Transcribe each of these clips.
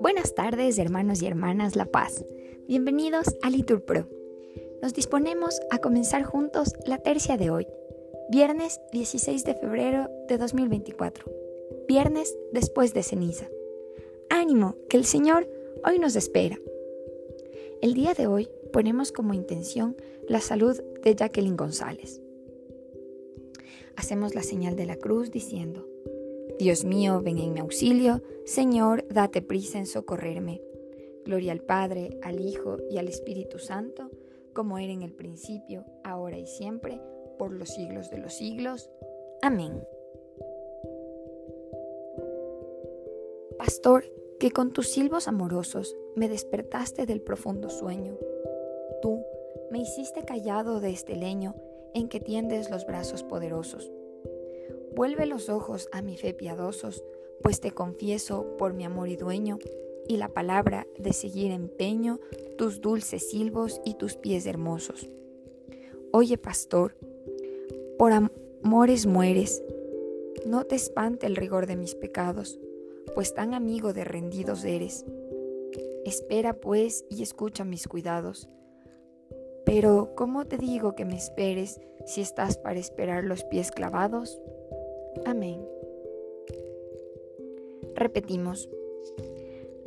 Buenas tardes, hermanos y hermanas La Paz. Bienvenidos a Litur Pro. Nos disponemos a comenzar juntos la tercia de hoy, viernes 16 de febrero de 2024, viernes después de ceniza. Ánimo, que el Señor hoy nos espera. El día de hoy ponemos como intención la salud de Jacqueline González. Hacemos la señal de la cruz diciendo, Dios mío, ven en mi auxilio, Señor, date prisa en socorrerme. Gloria al Padre, al Hijo y al Espíritu Santo, como era en el principio, ahora y siempre, por los siglos de los siglos. Amén. Pastor, que con tus silbos amorosos me despertaste del profundo sueño. Tú me hiciste callado de este leño en que tiendes los brazos poderosos. Vuelve los ojos a mi fe piadosos, pues te confieso por mi amor y dueño, y la palabra de seguir empeño tus dulces silbos y tus pies hermosos. Oye, pastor, por amores mueres, no te espante el rigor de mis pecados, pues tan amigo de rendidos eres. Espera pues y escucha mis cuidados. Pero, ¿cómo te digo que me esperes si estás para esperar los pies clavados? Amén. Repetimos.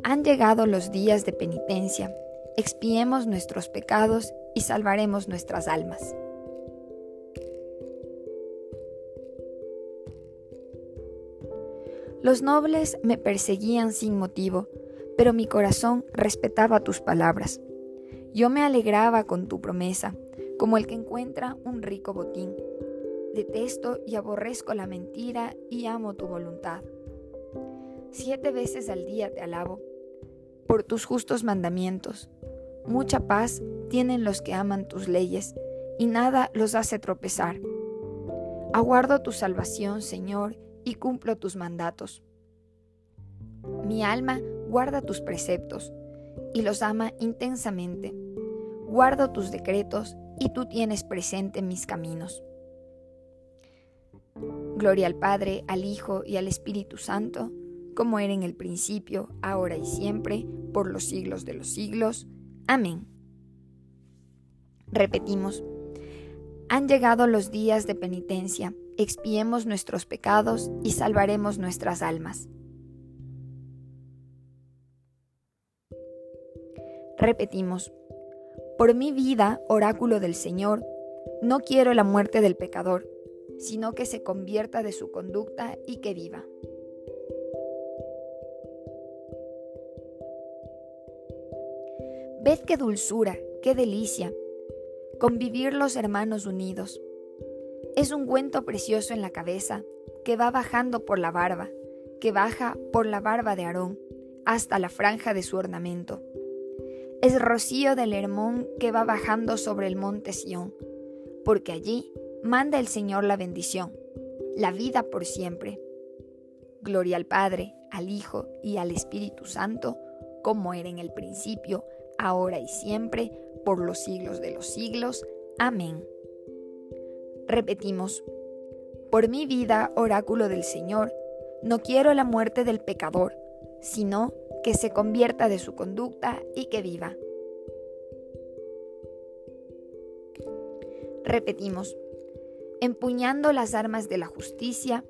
Han llegado los días de penitencia, expiemos nuestros pecados y salvaremos nuestras almas. Los nobles me perseguían sin motivo, pero mi corazón respetaba tus palabras. Yo me alegraba con tu promesa, como el que encuentra un rico botín. Detesto y aborrezco la mentira y amo tu voluntad. Siete veces al día te alabo por tus justos mandamientos. Mucha paz tienen los que aman tus leyes y nada los hace tropezar. Aguardo tu salvación, Señor, y cumplo tus mandatos. Mi alma guarda tus preceptos y los ama intensamente. Guardo tus decretos y tú tienes presente mis caminos. Gloria al Padre, al Hijo y al Espíritu Santo, como era en el principio, ahora y siempre, por los siglos de los siglos. Amén. Repetimos, han llegado los días de penitencia, expiemos nuestros pecados y salvaremos nuestras almas. Repetimos, por mi vida, oráculo del Señor, no quiero la muerte del pecador, sino que se convierta de su conducta y que viva. Ved qué dulzura, qué delicia, convivir los hermanos unidos. Es un cuento precioso en la cabeza, que va bajando por la barba, que baja por la barba de Aarón, hasta la franja de su ornamento es rocío del Hermón que va bajando sobre el monte Sión, porque allí manda el Señor la bendición, la vida por siempre. Gloria al Padre, al Hijo y al Espíritu Santo, como era en el principio, ahora y siempre, por los siglos de los siglos. Amén. Repetimos, por mi vida, oráculo del Señor, no quiero la muerte del pecador, sino que se convierta de su conducta y que viva. Repetimos, empuñando las armas de la justicia,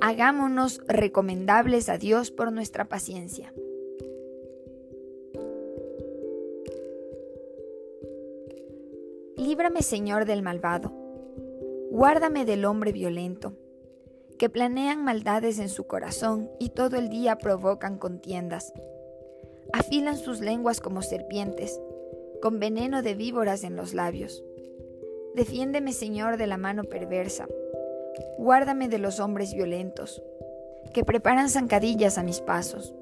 hagámonos recomendables a Dios por nuestra paciencia. Líbrame, Señor, del malvado. Guárdame del hombre violento que planean maldades en su corazón y todo el día provocan contiendas. Afilan sus lenguas como serpientes, con veneno de víboras en los labios. Defiéndeme, Señor, de la mano perversa. Guárdame de los hombres violentos, que preparan zancadillas a mis pasos.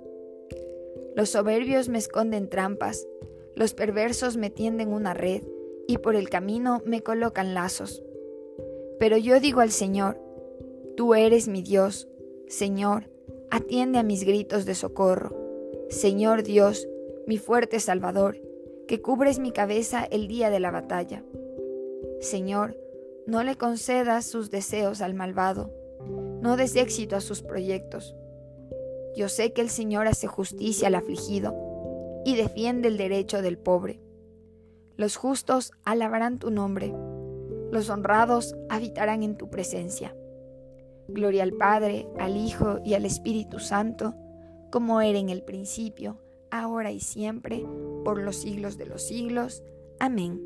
Los soberbios me esconden trampas, los perversos me tienden una red, y por el camino me colocan lazos. Pero yo digo al Señor, Tú eres mi Dios, Señor, atiende a mis gritos de socorro. Señor Dios, mi fuerte Salvador, que cubres mi cabeza el día de la batalla. Señor, No le concedas sus deseos al malvado. No des éxito a sus proyectos. Yo sé que el Señor hace justicia al afligido y defiende el derecho del pobre. Los justos alabarán tu nombre. Los honrados habitarán en tu presencia. Gloria al Padre, al Hijo y al Espíritu Santo, como era en el principio, ahora y siempre, por los siglos de los siglos. Amén.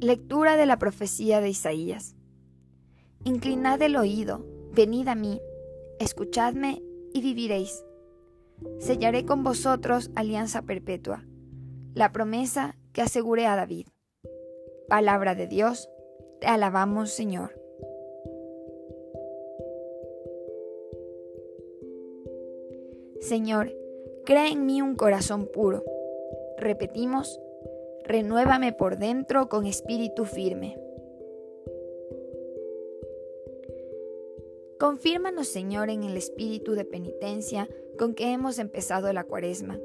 Lectura de la profecía de Isaías. Inclinad el oído, venid a mí, escuchadme y viviréis. Sellaré con vosotros alianza perpetua, la promesa que aseguré a David. Palabra de Dios, te alabamos Señor. Señor, crea en mí un corazón puro. Repetimos, renuévame por dentro con espíritu firme. Confírmanos, Señor, en el espíritu de penitencia con que hemos empezado la cuaresma,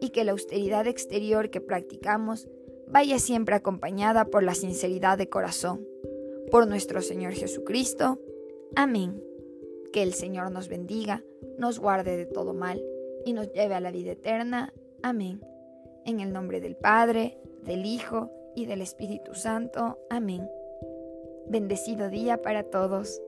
y que la austeridad exterior que practicamos vaya siempre acompañada por la sinceridad de corazón. Por nuestro Señor Jesucristo. Amén. Que el Señor nos bendiga, nos guarde de todo mal y nos lleve a la vida eterna. Amén. En el nombre del Padre, del Hijo y del Espíritu Santo. Amén. Bendecido día para todos.